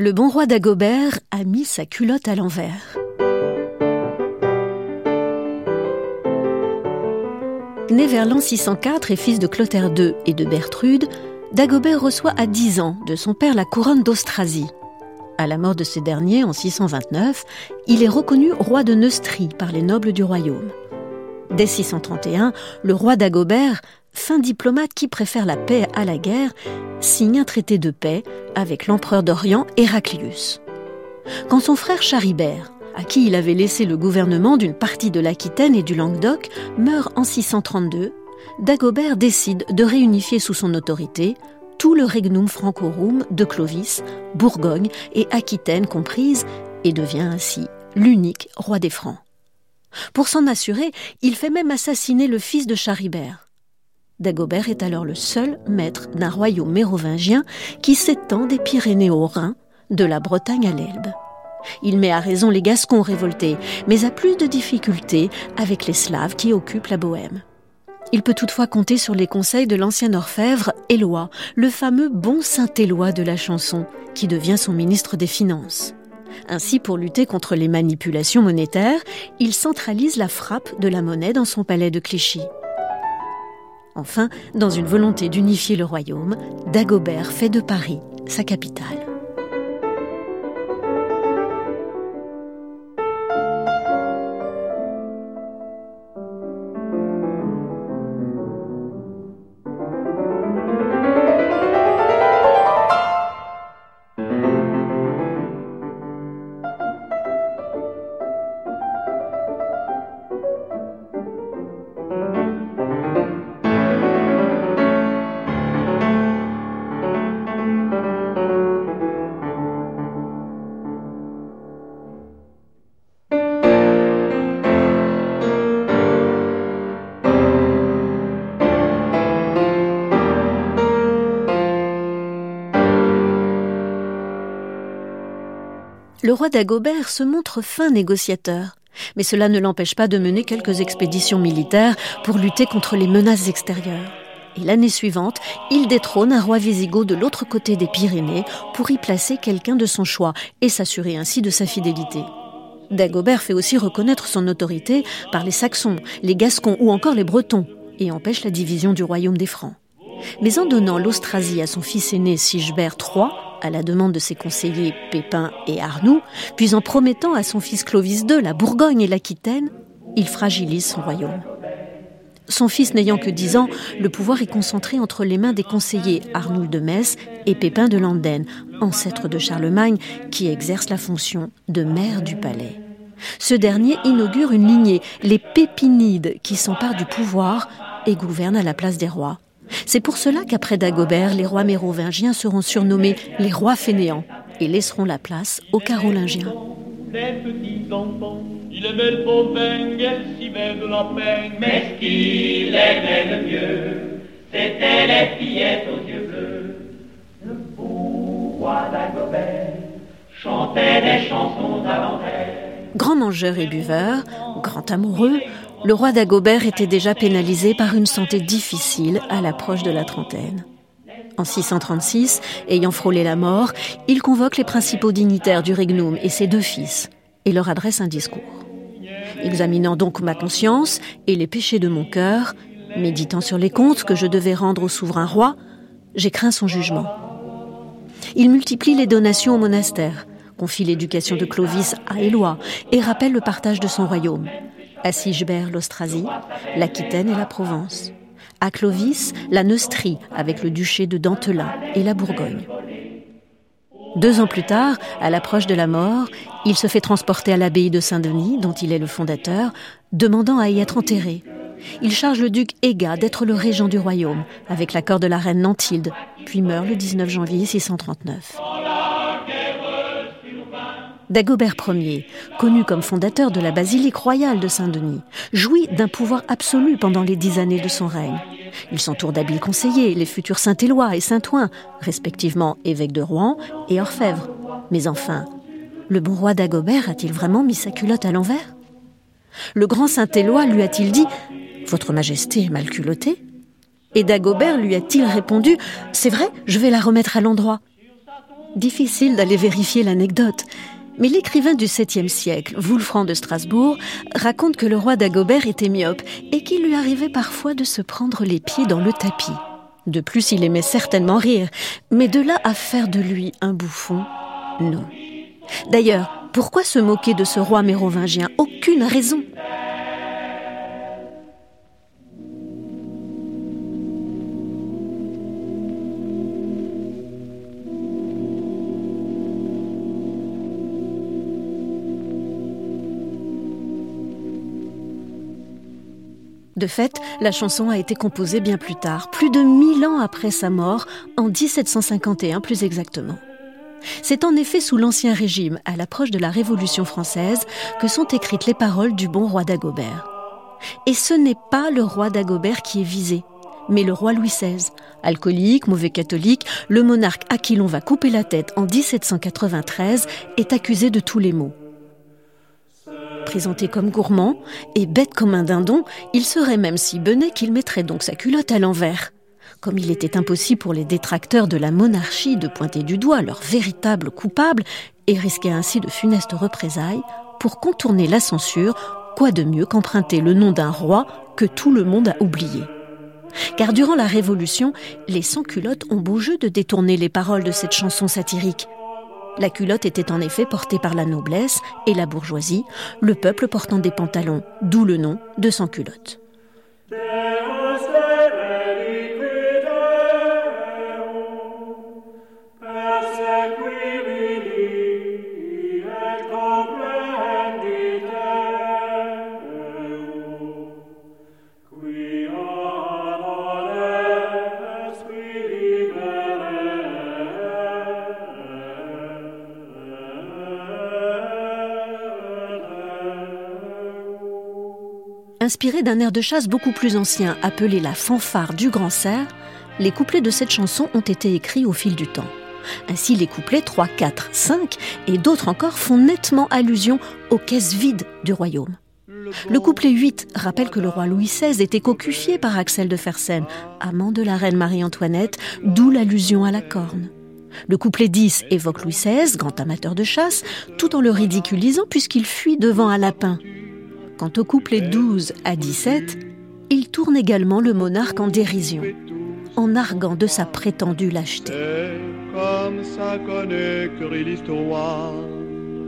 le bon roi d'Agobert a mis sa culotte à l'envers. Né vers l'an 604 et fils de Clotaire II et de Bertrude, Dagobert reçoit à 10 ans de son père la couronne d'Austrasie. À la mort de ce dernier en 629, il est reconnu roi de Neustrie par les nobles du royaume. Dès 631, le roi d'Agobert, fin diplomate qui préfère la paix à la guerre, signe un traité de paix avec l'empereur d'Orient Héraclius. Quand son frère Charibert, à qui il avait laissé le gouvernement d'une partie de l'Aquitaine et du Languedoc, meurt en 632, Dagobert décide de réunifier sous son autorité tout le regnum francorum de Clovis, Bourgogne et Aquitaine comprises, et devient ainsi l'unique roi des Francs. Pour s'en assurer, il fait même assassiner le fils de Charibert. Dagobert est alors le seul maître d'un royaume mérovingien qui s'étend des Pyrénées au Rhin, de la Bretagne à l'Elbe. Il met à raison les Gascons révoltés, mais a plus de difficultés avec les Slaves qui occupent la Bohême. Il peut toutefois compter sur les conseils de l'ancien orfèvre Éloi, le fameux bon Saint-Éloi de la chanson, qui devient son ministre des Finances. Ainsi, pour lutter contre les manipulations monétaires, il centralise la frappe de la monnaie dans son palais de Clichy. Enfin, dans une volonté d'unifier le royaume, Dagobert fait de Paris sa capitale. Le roi d'Agobert se montre fin négociateur, mais cela ne l'empêche pas de mener quelques expéditions militaires pour lutter contre les menaces extérieures. Et l'année suivante, il détrône un roi wisigoth de l'autre côté des Pyrénées pour y placer quelqu'un de son choix et s'assurer ainsi de sa fidélité. Dagobert fait aussi reconnaître son autorité par les Saxons, les Gascons ou encore les Bretons et empêche la division du royaume des Francs. Mais en donnant l'Austrasie à son fils aîné Sigebert III, à la demande de ses conseillers Pépin et Arnoux, puis en promettant à son fils Clovis II la Bourgogne et l'Aquitaine, il fragilise son royaume. Son fils n'ayant que dix ans, le pouvoir est concentré entre les mains des conseillers Arnoul de Metz et Pépin de Landen, ancêtre de Charlemagne, qui exerce la fonction de maire du palais. Ce dernier inaugure une lignée, les Pépinides, qui s'emparent du pouvoir et gouvernent à la place des rois. C'est pour cela qu'après Dagobert, les rois mérovingiens seront surnommés les rois fainéants et laisseront la place aux carolingiens. Il aimait le beau s'y met de la peine. Mais ce qu'il aimait le mieux, c'était les fillettes aux yeux bleus. Le beau roi d'Agobert chantait des chansons avant Grand mangeur et buveur, grand amoureux, le roi d'Agobert était déjà pénalisé par une santé difficile à l'approche de la trentaine. En 636, ayant frôlé la mort, il convoque les principaux dignitaires du regnum et ses deux fils et leur adresse un discours. Examinant donc ma conscience et les péchés de mon cœur, méditant sur les comptes que je devais rendre au souverain roi, j'ai craint son jugement. Il multiplie les donations au monastère, confie l'éducation de Clovis à Éloi et rappelle le partage de son royaume à Sigebert l'Austrasie, l'Aquitaine et la Provence, à Clovis la Neustrie avec le duché de Dantelin et la Bourgogne. Deux ans plus tard, à l'approche de la mort, il se fait transporter à l'abbaye de Saint-Denis, dont il est le fondateur, demandant à y être enterré. Il charge le duc Ega d'être le régent du royaume, avec l'accord de la reine Nantilde, puis meurt le 19 janvier 639. Dagobert Ier, connu comme fondateur de la basilique royale de Saint-Denis, jouit d'un pouvoir absolu pendant les dix années de son règne. Il s'entoure d'habiles conseillers, les futurs Saint-Éloi et Saint-Ouen, respectivement évêques de Rouen et orfèvres. Mais enfin, le bon roi Dagobert a-t-il vraiment mis sa culotte à l'envers? Le grand Saint-Éloi lui a-t-il dit Votre Majesté est mal culottée Et Dagobert lui a-t-il répondu C'est vrai, je vais la remettre à l'endroit Difficile d'aller vérifier l'anecdote, mais l'écrivain du 7e siècle, Wulfran de Strasbourg, raconte que le roi d'Agobert était myope et qu'il lui arrivait parfois de se prendre les pieds dans le tapis. De plus, il aimait certainement rire, mais de là à faire de lui un bouffon, non. D'ailleurs, pourquoi se moquer de ce roi mérovingien? Aucune raison. De fait, la chanson a été composée bien plus tard, plus de mille ans après sa mort, en 1751 plus exactement. C'est en effet sous l'Ancien Régime, à l'approche de la Révolution française, que sont écrites les paroles du bon roi d'Agobert. Et ce n'est pas le roi d'Agobert qui est visé, mais le roi Louis XVI. Alcoolique, mauvais catholique, le monarque à qui l'on va couper la tête en 1793 est accusé de tous les maux. Présenté comme gourmand et bête comme un dindon, il serait même si benet qu'il mettrait donc sa culotte à l'envers. Comme il était impossible pour les détracteurs de la monarchie de pointer du doigt leur véritable coupable et risquer ainsi de funestes représailles, pour contourner la censure, quoi de mieux qu'emprunter le nom d'un roi que tout le monde a oublié? Car durant la Révolution, les sans-culottes ont beau jeu de détourner les paroles de cette chanson satirique. La culotte était en effet portée par la noblesse et la bourgeoisie, le peuple portant des pantalons, d'où le nom de sans-culotte. Inspiré d'un air de chasse beaucoup plus ancien, appelé la fanfare du Grand Cerf, les couplets de cette chanson ont été écrits au fil du temps. Ainsi, les couplets 3, 4, 5 et d'autres encore font nettement allusion aux caisses vides du royaume. Le couplet 8 rappelle que le roi Louis XVI était cocufié par Axel de Fersen, amant de la reine Marie-Antoinette, d'où l'allusion à la corne. Le couplet 10 évoque Louis XVI, grand amateur de chasse, tout en le ridiculisant puisqu'il fuit devant un lapin. Quant au couplet 12 à 17, il tourne également le monarque en dérision, en arguant de sa prétendue lâcheté.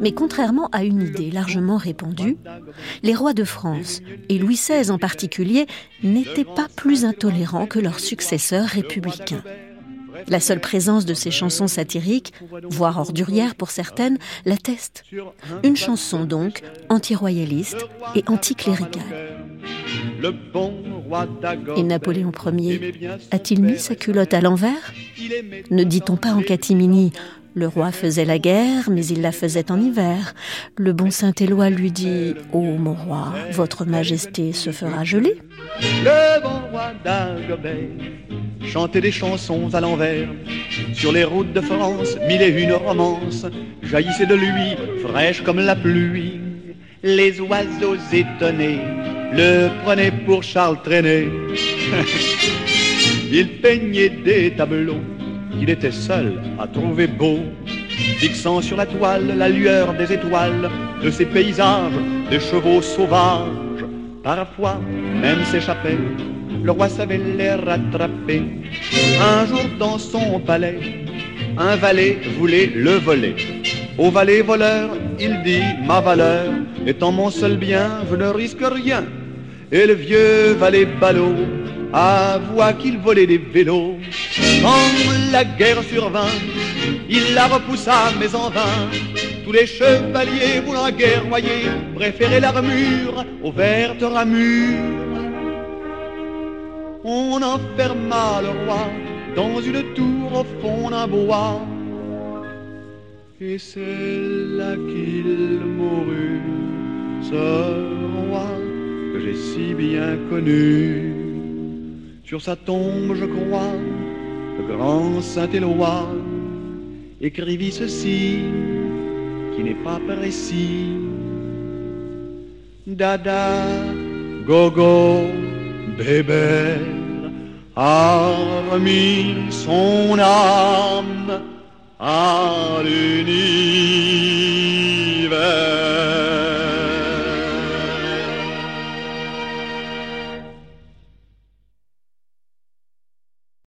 Mais contrairement à une idée largement répandue, les rois de France, et Louis XVI en particulier, n'étaient pas plus intolérants que leurs successeurs républicains. La seule présence de ces chansons satiriques, voire ordurières pour certaines, l'atteste. Une chanson donc anti-royaliste et anticléricale. Et Napoléon Ier a-t-il mis sa culotte à l'envers? Ne dit-on pas en catimini le roi faisait la guerre, mais il la faisait en hiver. Le bon Saint-Éloi lui dit Ô oh, mon roi, votre majesté se fera geler. Le bon roi d'Agobert chantait des chansons à l'envers. Sur les routes de France, mille et une romances jaillissaient de lui, fraîches comme la pluie. Les oiseaux étonnés le prenaient pour Charles Trenet. il peignait des tableaux il était seul à trouver beau, fixant sur la toile la lueur des étoiles, de ces paysages, des chevaux sauvages. Parfois, même s'échapper, le roi savait les rattraper. Un jour dans son palais, un valet voulait le voler. Au valet voleur, il dit ma valeur, étant mon seul bien, je ne risque rien. Et le vieux valet ballot avoua qu'il volait des vélos. Quand la guerre survint, il la repoussa, mais en vain. Tous les chevaliers voulant guerre voyez, préféraient l'armure aux vertes ramures. On enferma le roi dans une tour au fond d'un bois. Et c'est là qu'il mourut, ce roi que j'ai si bien connu. Sur sa tombe, je crois, grand Saint-Éloi écrivit ceci, qui n'est pas précis. Dada, gogo, bébé, a remis son âme à l'univers.